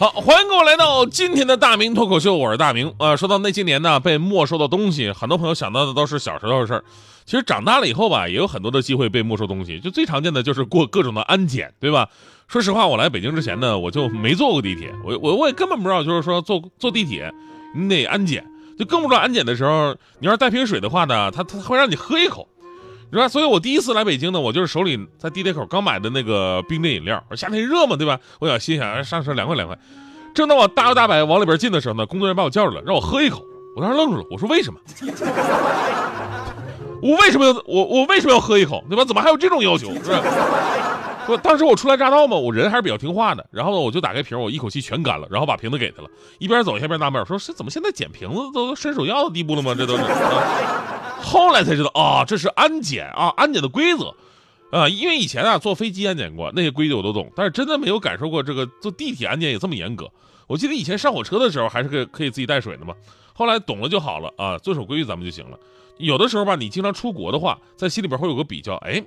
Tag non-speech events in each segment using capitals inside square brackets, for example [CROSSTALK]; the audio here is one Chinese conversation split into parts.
好，欢迎各位来到今天的大明脱口秀，我是大明。啊，说到那些年呢被没收的东西，很多朋友想到的都是小时候的事儿。其实长大了以后吧，也有很多的机会被没收东西。就最常见的就是过各种的安检，对吧？说实话，我来北京之前呢，我就没坐过地铁，我我我也根本不知道，就是说坐坐地铁你得安检，就更不知道安检的时候，你要是带瓶水的话呢，他他会让你喝一口，是吧？所以我第一次来北京呢，我就是手里在地铁口刚买的那个冰镇饮料，夏天热嘛，对吧？我想心想上车凉快凉快。正当我大摇大摆往里边进的时候呢，工作人员把我叫住了，让我喝一口。我当时愣住了，我说为什么？[LAUGHS] 我为什么要我我为什么要喝一口，对吧？怎么还有这种要求？是吧？不当时我初来乍到嘛，我人还是比较听话的。然后呢，我就打开瓶，我一口气全干了，然后把瓶子给他了。一边走一边纳闷，说是怎么现在捡瓶子都伸手要的地步了吗？这都是。后来才知道啊，这是安检啊，安检的规则啊。因为以前啊坐飞机安检过，那些规矩我都懂，但是真的没有感受过这个坐地铁安检也这么严格。我记得以前上火车的时候还是可以可以自己带水的嘛。后来懂了就好了啊，遵守规矩咱们就行了。有的时候吧，你经常出国的话，在心里边会有个比较，哎，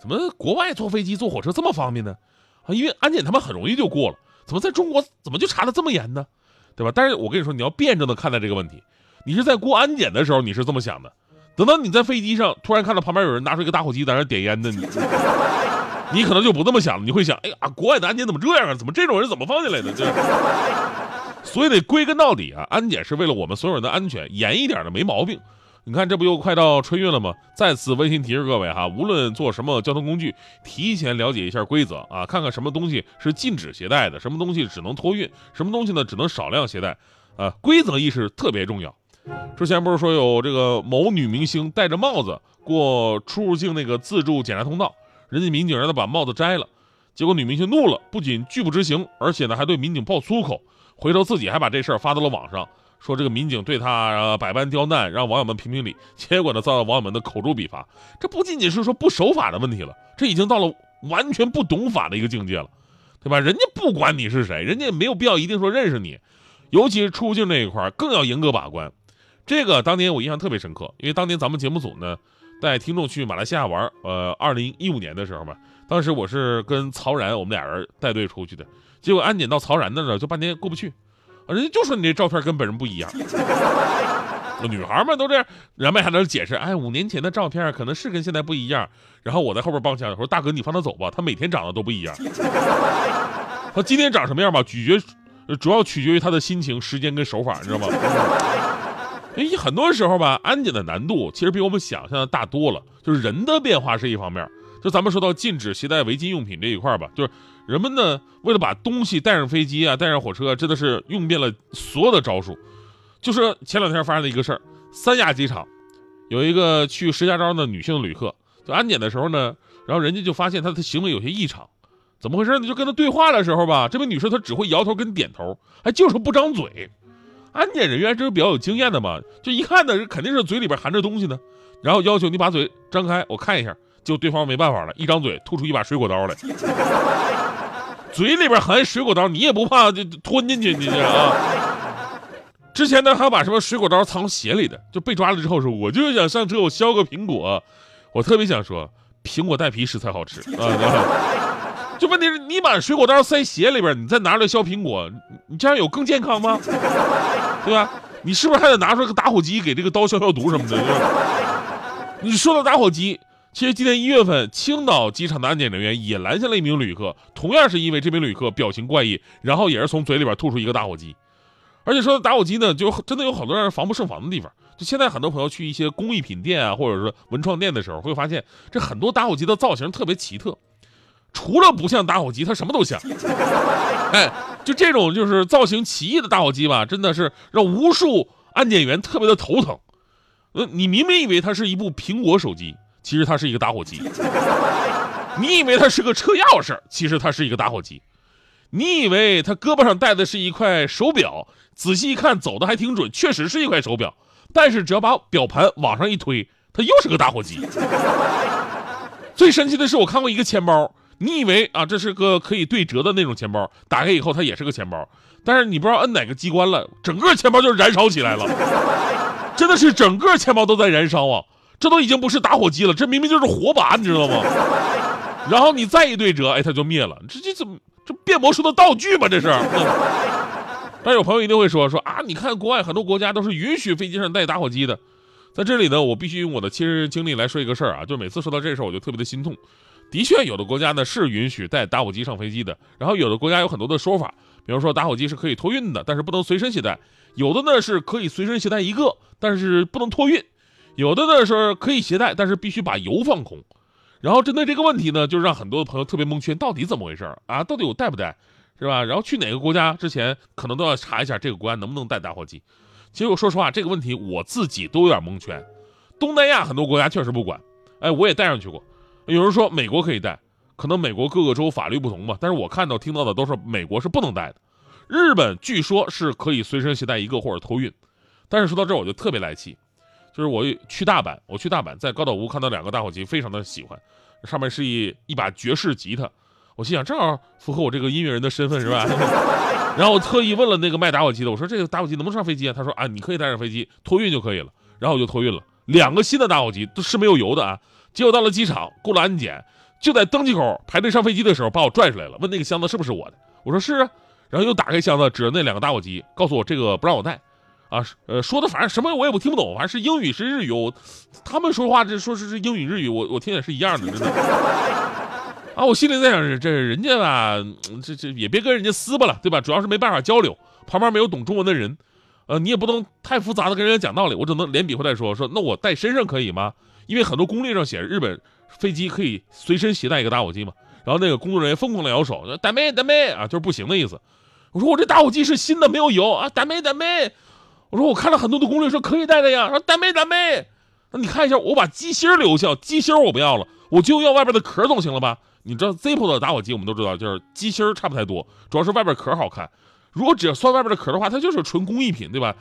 怎么国外坐飞机、坐火车这么方便呢？啊，因为安检他们很容易就过了，怎么在中国怎么就查的这么严呢？对吧？但是我跟你说，你要辩证的看待这个问题。你是在过安检的时候，你是这么想的；等到你在飞机上突然看到旁边有人拿出一个打火机在那点烟的，你你可能就不这么想了，你会想，哎呀，国外的安检怎么这样啊？怎么这种人怎么放进来的？就 [LAUGHS] 所以得归根到底啊，安检是为了我们所有人的安全，严一点的没毛病。你看，这不又快到春运了吗？再次温馨提示各位哈，无论坐什么交通工具，提前了解一下规则啊，看看什么东西是禁止携带的，什么东西只能托运，什么东西呢只能少量携带，啊，规则意识特别重要。之前不是说有这个某女明星戴着帽子过出入境那个自助检查通道，人家民警让她把帽子摘了，结果女明星怒了，不仅拒不执行，而且呢还对民警爆粗口，回头自己还把这事儿发到了网上。说这个民警对他百般刁难，让网友们评评理，结果呢遭到网友们的口诛笔伐。这不仅仅是说不守法的问题了，这已经到了完全不懂法的一个境界了，对吧？人家不管你是谁，人家也没有必要一定说认识你，尤其是出境这一块更要严格把关。这个当年我印象特别深刻，因为当年咱们节目组呢带听众去马来西亚玩，呃，二零一五年的时候吧，当时我是跟曹然我们俩人带队出去的，结果安检到曹然那儿就半天过不去。人家就说你这照片跟本人不一样，[LAUGHS] 女孩们都这样，然后还在那解释，哎，五年前的照片可能是跟现在不一样。然后我在后边帮腔，说大哥你放他走吧，他每天长得都不一样。[LAUGHS] 他今天长什么样吧，取决主要取决于他的心情、时间跟手法，你知道吗？[LAUGHS] 哎，很多时候吧，安检的难度其实比我们想象的大多了。就是人的变化是一方面，就咱们说到禁止携带违禁用品这一块吧，就是。人们呢，为了把东西带上飞机啊，带上火车，真的是用遍了所有的招数。就是前两天发生的一个事儿，三亚机场有一个去石家庄的女性旅客，就安检的时候呢，然后人家就发现她的行为有些异常，怎么回事呢？就跟她对话的时候吧，这位女士她只会摇头跟点头，还就是不张嘴。安检人员这是比较有经验的嘛，就一看呢，肯定是嘴里边含着东西呢，然后要求你把嘴张开，我看一下，就对方没办法了，一张嘴吐出一把水果刀来。嘴里边含水果刀，你也不怕就吞进去？你这啊！之前呢还把什么水果刀藏鞋里的，就被抓了之后说，我就想上车，我削个苹果。我特别想说，苹果带皮实才好吃啊！就问题是，你把水果刀塞鞋里边，你再拿出来削苹果，你这样有更健康吗？对吧？你是不是还得拿出来个打火机给这个刀消消毒什么的？你说到打火机。其实今年一月份，青岛机场的安检人员也拦下了一名旅客，同样是因为这名旅客表情怪异，然后也是从嘴里边吐出一个打火机。而且说到打火机呢，就真的有好多让人防不胜防的地方。就现在很多朋友去一些工艺品店啊，或者说文创店的时候，会发现这很多打火机的造型特别奇特，除了不像打火机，它什么都像。哎，就这种就是造型奇异的打火机吧，真的是让无数安检员特别的头疼。呃，你明明以为它是一部苹果手机。其实它是一个打火机，你以为它是个车钥匙，其实它是一个打火机。你以为他胳膊上戴的是一块手表，仔细一看走的还挺准，确实是一块手表。但是只要把表盘往上一推，它又是个打火机。最神奇的是，我看过一个钱包，你以为啊这是个可以对折的那种钱包，打开以后它也是个钱包，但是你不知道摁哪个机关了，整个钱包就燃烧起来了，真的是整个钱包都在燃烧啊！这都已经不是打火机了，这明明就是火把，你知道吗？[LAUGHS] 然后你再一对折，哎，它就灭了。这这怎么这变魔术的道具吧？这是。但有朋友一定会说说啊，你看国外很多国家都是允许飞机上带打火机的，在这里呢，我必须用我的亲身经历来说一个事儿啊，就每次说到这事儿，我就特别的心痛。的确，有的国家呢是允许带打火机上飞机的，然后有的国家有很多的说法，比如说打火机是可以托运的，但是不能随身携带；有的呢是可以随身携带一个，但是不能托运；有的呢是可以携带，但是必须把油放空。然后针对这个问题呢，就让很多的朋友特别蒙圈，到底怎么回事啊？到底我带不带？是吧？然后去哪个国家之前，可能都要查一下这个国家能不能带打火机。其实我说实话，这个问题我自己都有点蒙圈。东南亚很多国家确实不管，哎，我也带上去过。有人说美国可以带，可能美国各个州法律不同吧。但是我看到听到的都是美国是不能带的。日本据说是可以随身携带一个或者托运。但是说到这儿我就特别来气，就是我去大阪，我去大阪在高岛屋看到两个打火机，非常的喜欢，上面是一一把爵士吉他。我心想，正好符合我这个音乐人的身份，是吧？[LAUGHS] 然后我特意问了那个卖打火机的，我说这个打火机能不能上飞机啊？他说啊，你可以带上飞机托运就可以了。然后我就托运了两个新的打火机，都是没有油的啊。结果到了机场过了安检，就在登机口排队上飞机的时候把我拽出来了，问那个箱子是不是我的？我说是啊。然后又打开箱子，指着那两个打火机，告诉我这个不让我带。啊，呃，说的反正什么我也不听不懂，反正是英语是日语，他们说话这说是是英语日语，我我听也是一样的，真的。啊，我心里在想，这人家吧，这这也别跟人家撕巴了，对吧？主要是没办法交流，旁边没有懂中文的人，呃，你也不能太复杂的跟人家讲道理，我只能连比划带说，说那我带身上可以吗？因为很多攻略上写日本飞机可以随身携带一个打火机嘛。然后那个工作人员疯狂的摇手，说：“单妹单妹啊，就是不行的意思。”我说：“我这打火机是新的，没有油啊，单妹单妹。”我说：“我看了很多的攻略说可以带的呀。”说：“单妹单妹，那你看一下，我把机芯留下，机芯我不要了，我就要外边的壳总行了吧？”你知道 Zippo 的打火机，我们都知道，就是机芯儿差不太多，主要是外边壳好看。如果只要算外边的壳的话，它就是纯工艺品，对吧？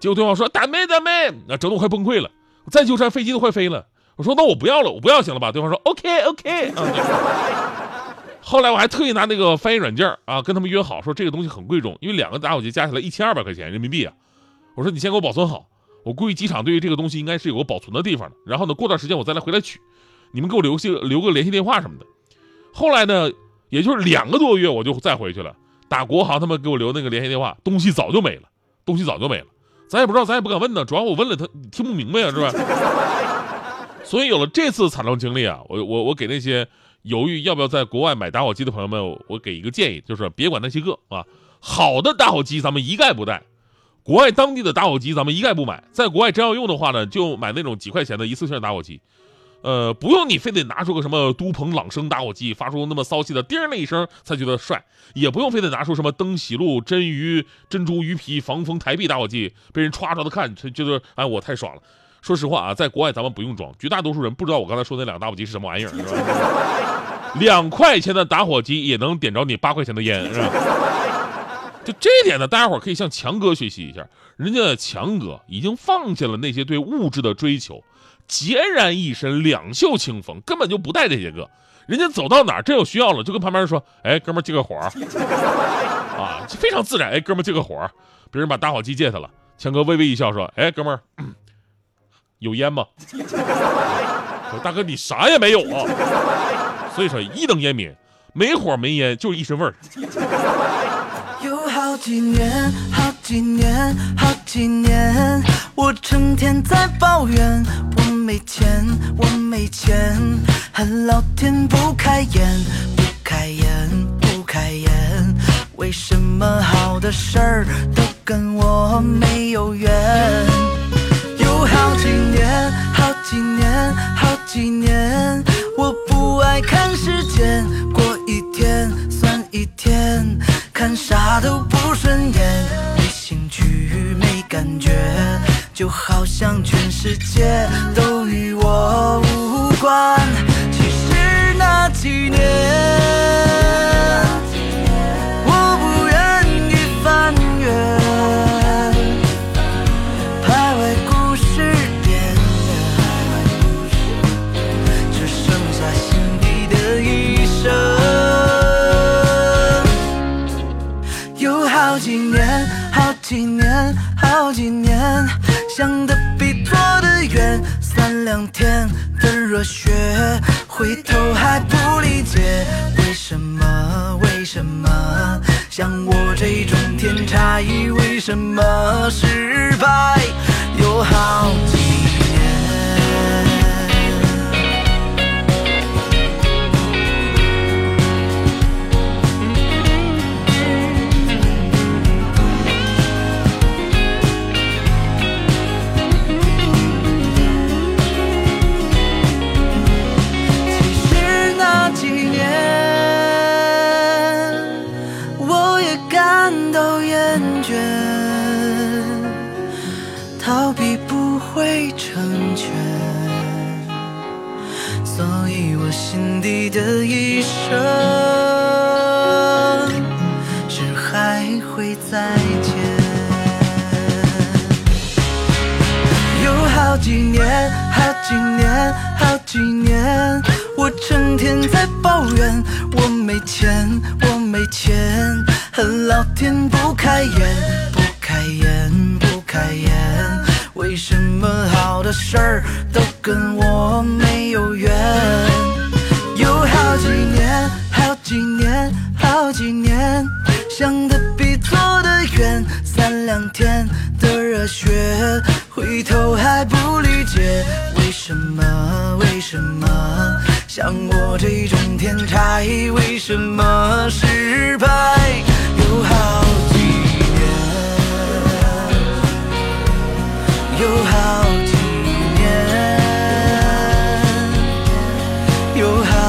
结果对方说：“大妹大妹，那整的我快崩溃了，再纠缠飞机都快飞了。”我说：“那我不要了，我不要行了吧？”对方说：“OK OK。” [LAUGHS] 后来我还特意拿那个翻译软件啊，跟他们约好说这个东西很贵重，因为两个打火机加起来一千二百块钱人民币啊。我说：“你先给我保存好，我估计机场对于这个东西应该是有个保存的地方的。然后呢，过段时间我再来回来取，你们给我留下留个联系电话什么的。”后来呢，也就是两个多月，我就再回去了。打国航他们给我留那个联系电话，东西早就没了，东西早就没了。咱也不知道，咱也不敢问呢。主要我问了他，听不明白呀，是吧？[LAUGHS] 所以有了这次惨痛经历啊，我我我给那些犹豫要不要在国外买打火机的朋友们，我给一个建议，就是别管那些个啊，好的打火机咱们一概不带，国外当地的打火机咱们一概不买。在国外真要用的话呢，就买那种几块钱的一次性打火机。呃，不用你非得拿出个什么都鹏朗声打火机，发出那么骚气的叮那一声才觉得帅，也不用非得拿出什么登喜路真鱼珍珠鱼皮防风台币打火机，被人歘着的看，觉得哎我太爽了。说实话啊，在国外咱们不用装，绝大多数人不知道我刚才说那两个打火机是什么玩意儿，两块钱的打火机也能点着你八块钱的烟，是吧？就这一点呢，大家伙可以向强哥学习一下，人家强哥已经放下了那些对物质的追求。孑然一身，两袖清风，根本就不带这些个。人家走到哪儿，真有需要了，就跟旁边人说：“哎，哥们借个火啊，非常自然。哎，哥们借个火别人把打火机借他了，强哥微微一笑说：“哎，哥们儿，有烟吗？”大哥，你啥也没有啊。所以说，一等烟民，没火没烟，就是一身味儿。几年，好几年，好几年，我成天在抱怨。我没钱，我没钱，恨老天不开眼，不开眼，不开眼。为什么好的事儿都跟我没有缘？世界都与我无关，其实那几年，我不愿意翻阅，排外故事，只剩下心底的一声。有好几年，好几年，好几年，想的比。做的远。三两天的热血，回头还不理解为什么？为什么像我这种天才，为什么失败有好几也感到厌倦，逃避不会成全，所以我心底的一声，是还会再见。有好几年，好几年，好几年，我成学回头还不理解为什么为什么像我这种天才为什么失败有好几年有好几年有好